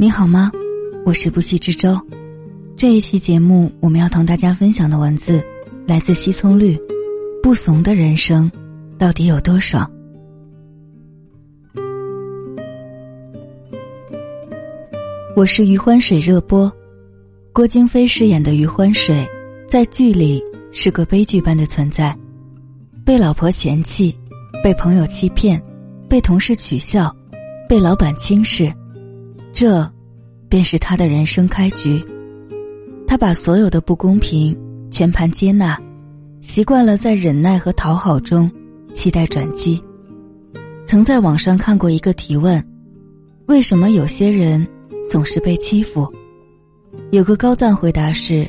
你好吗？我是不息之舟。这一期节目，我们要同大家分享的文字来自西葱绿。不怂的人生，到底有多爽？我是余欢水热播，郭京飞饰演的余欢水，在剧里是个悲剧般的存在，被老婆嫌弃，被朋友欺骗，被同事取笑，被老板轻视。这，便是他的人生开局。他把所有的不公平全盘接纳，习惯了在忍耐和讨好中期待转机。曾在网上看过一个提问：为什么有些人总是被欺负？有个高赞回答是：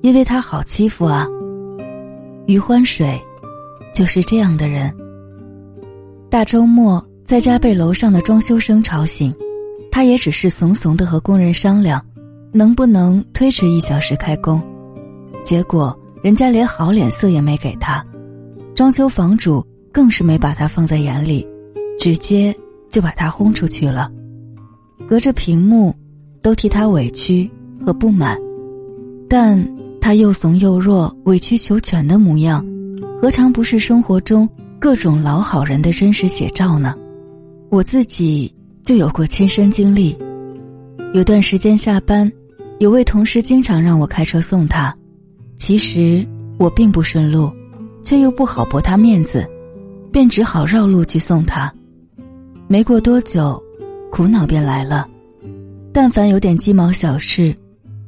因为他好欺负啊。余欢水，就是这样的人。大周末在家被楼上的装修声吵醒。他也只是怂怂的和工人商量，能不能推迟一小时开工，结果人家连好脸色也没给他，装修房主更是没把他放在眼里，直接就把他轰出去了。隔着屏幕，都替他委屈和不满，但他又怂又弱、委曲求全的模样，何尝不是生活中各种老好人的真实写照呢？我自己。就有过亲身经历，有段时间下班，有位同事经常让我开车送他，其实我并不顺路，却又不好驳他面子，便只好绕路去送他。没过多久，苦恼便来了，但凡有点鸡毛小事，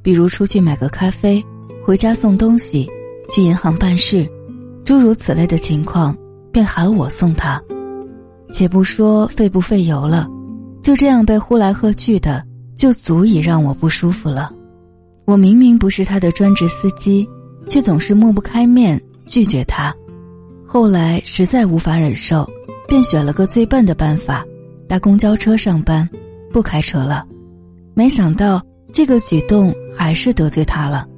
比如出去买个咖啡、回家送东西、去银行办事，诸如此类的情况，便喊我送他。且不说费不费油了。就这样被呼来喝去的，就足以让我不舒服了。我明明不是他的专职司机，却总是抹不开面拒绝他。后来实在无法忍受，便选了个最笨的办法，搭公交车上班，不开车了。没想到这个举动还是得罪他了。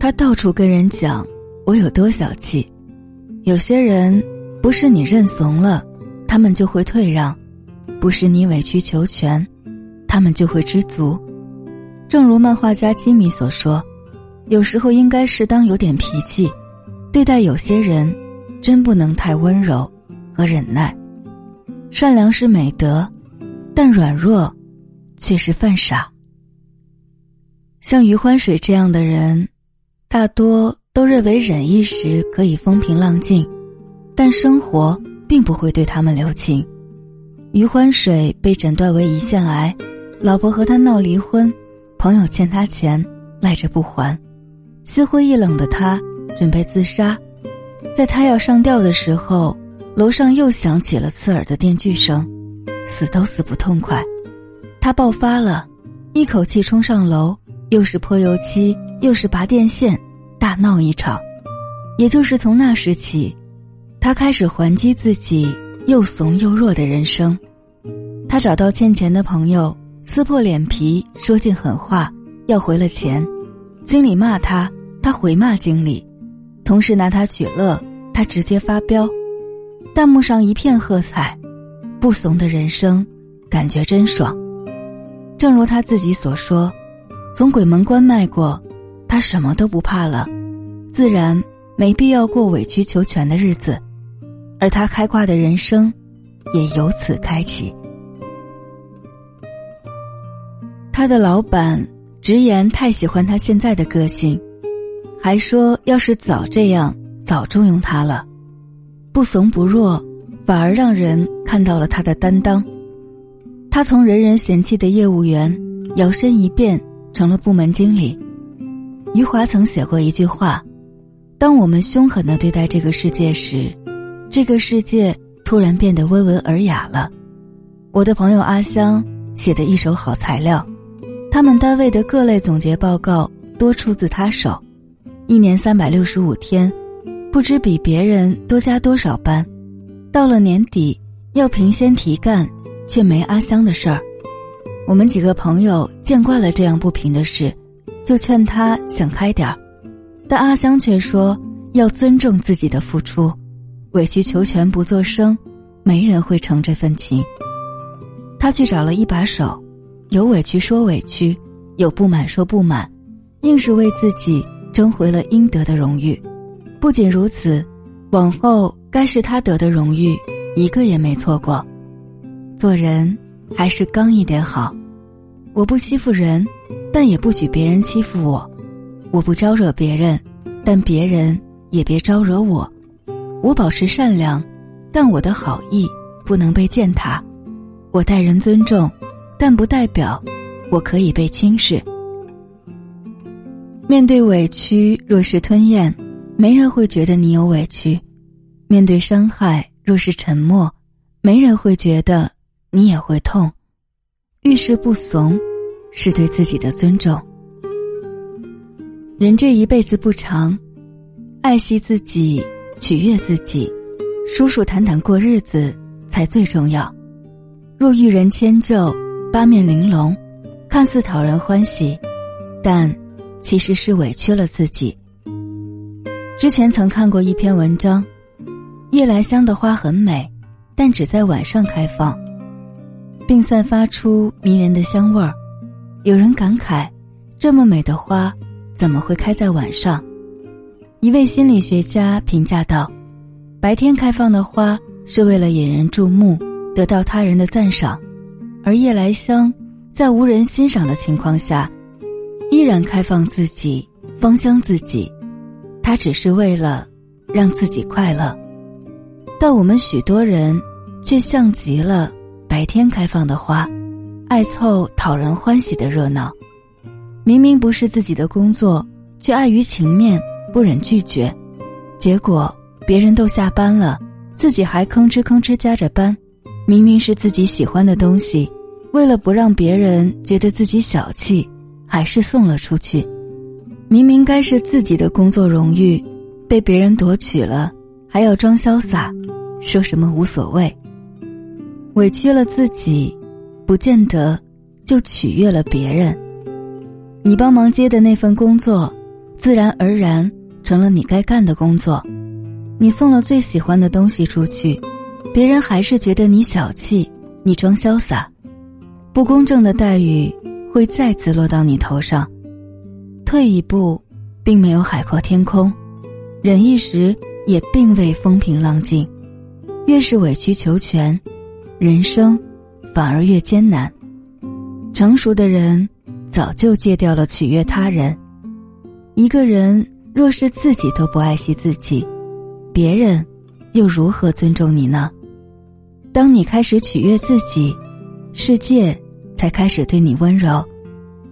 他到处跟人讲我有多小气。有些人不是你认怂了，他们就会退让。不是你委曲求全，他们就会知足。正如漫画家吉米所说，有时候应该适当有点脾气，对待有些人，真不能太温柔和忍耐。善良是美德，但软弱却是犯傻。像余欢水这样的人，大多都认为忍一时可以风平浪静，但生活并不会对他们留情。余欢水被诊断为胰腺癌，老婆和他闹离婚，朋友欠他钱赖着不还，心灰意冷的他准备自杀，在他要上吊的时候，楼上又响起了刺耳的电锯声，死都死不痛快，他爆发了，一口气冲上楼，又是泼油漆又是拔电线，大闹一场，也就是从那时起，他开始还击自己。又怂又弱的人生，他找到欠钱的朋友，撕破脸皮说尽狠话，要回了钱。经理骂他，他回骂经理；同事拿他取乐，他直接发飙。弹幕上一片喝彩，不怂的人生，感觉真爽。正如他自己所说，从鬼门关迈过，他什么都不怕了，自然没必要过委曲求全的日子。而他开挂的人生，也由此开启。他的老板直言太喜欢他现在的个性，还说要是早这样，早重用他了。不怂不弱，反而让人看到了他的担当。他从人人嫌弃的业务员，摇身一变成了部门经理。余华曾写过一句话：“当我们凶狠的对待这个世界时。”这个世界突然变得温文尔雅了。我的朋友阿香写的一手好材料，他们单位的各类总结报告多出自他手。一年三百六十五天，不知比别人多加多少班。到了年底要评先提干，却没阿香的事儿。我们几个朋友见惯了这样不平的事，就劝他想开点儿，但阿香却说要尊重自己的付出。委曲求全不作声，没人会成这份情。他去找了一把手，有委屈说委屈，有不满说不满，硬是为自己争回了应得的荣誉。不仅如此，往后该是他得的荣誉，一个也没错过。做人还是刚一点好。我不欺负人，但也不许别人欺负我；我不招惹别人，但别人也别招惹我。我保持善良，但我的好意不能被践踏。我待人尊重，但不代表我可以被轻视。面对委屈，若是吞咽，没人会觉得你有委屈；面对伤害，若是沉默，没人会觉得你也会痛。遇事不怂，是对自己的尊重。人这一辈子不长，爱惜自己，取悦自己，舒舒坦坦过日子才最重要。若遇人迁就，八面玲珑，看似讨人欢喜，但其实是委屈了自己。之前曾看过一篇文章，夜来香的花很美，但只在晚上开放。并散发出迷人的香味儿。有人感慨：这么美的花，怎么会开在晚上？一位心理学家评价道：“白天开放的花是为了引人注目，得到他人的赞赏；而夜来香在无人欣赏的情况下，依然开放自己，芳香自己。它只是为了让自己快乐。但我们许多人却像极了。”白天开放的花，爱凑讨人欢喜的热闹，明明不是自己的工作，却碍于情面不忍拒绝，结果别人都下班了，自己还吭哧吭哧加着班。明明是自己喜欢的东西，为了不让别人觉得自己小气，还是送了出去。明明该是自己的工作荣誉，被别人夺取了，还要装潇洒，说什么无所谓。委屈了自己，不见得就取悦了别人。你帮忙接的那份工作，自然而然成了你该干的工作。你送了最喜欢的东西出去，别人还是觉得你小气，你装潇洒。不公正的待遇会再次落到你头上。退一步，并没有海阔天空；忍一时，也并未风平浪静。越是委曲求全。人生反而越艰难。成熟的人早就戒掉了取悦他人。一个人若是自己都不爱惜自己，别人又如何尊重你呢？当你开始取悦自己，世界才开始对你温柔。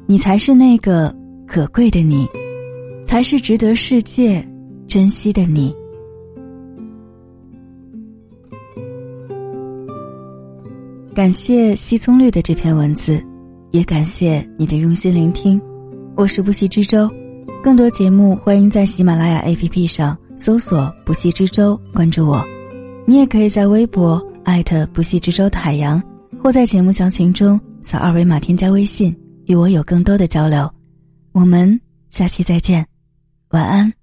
你才是那个可贵的你，才是值得世界珍惜的你。感谢西葱绿的这篇文字，也感谢你的用心聆听。我是不息之舟，更多节目欢迎在喜马拉雅 APP 上搜索“不系之舟”，关注我。你也可以在微博艾特“不系之舟”的海洋，或在节目详情中扫二维码添加微信，与我有更多的交流。我们下期再见，晚安。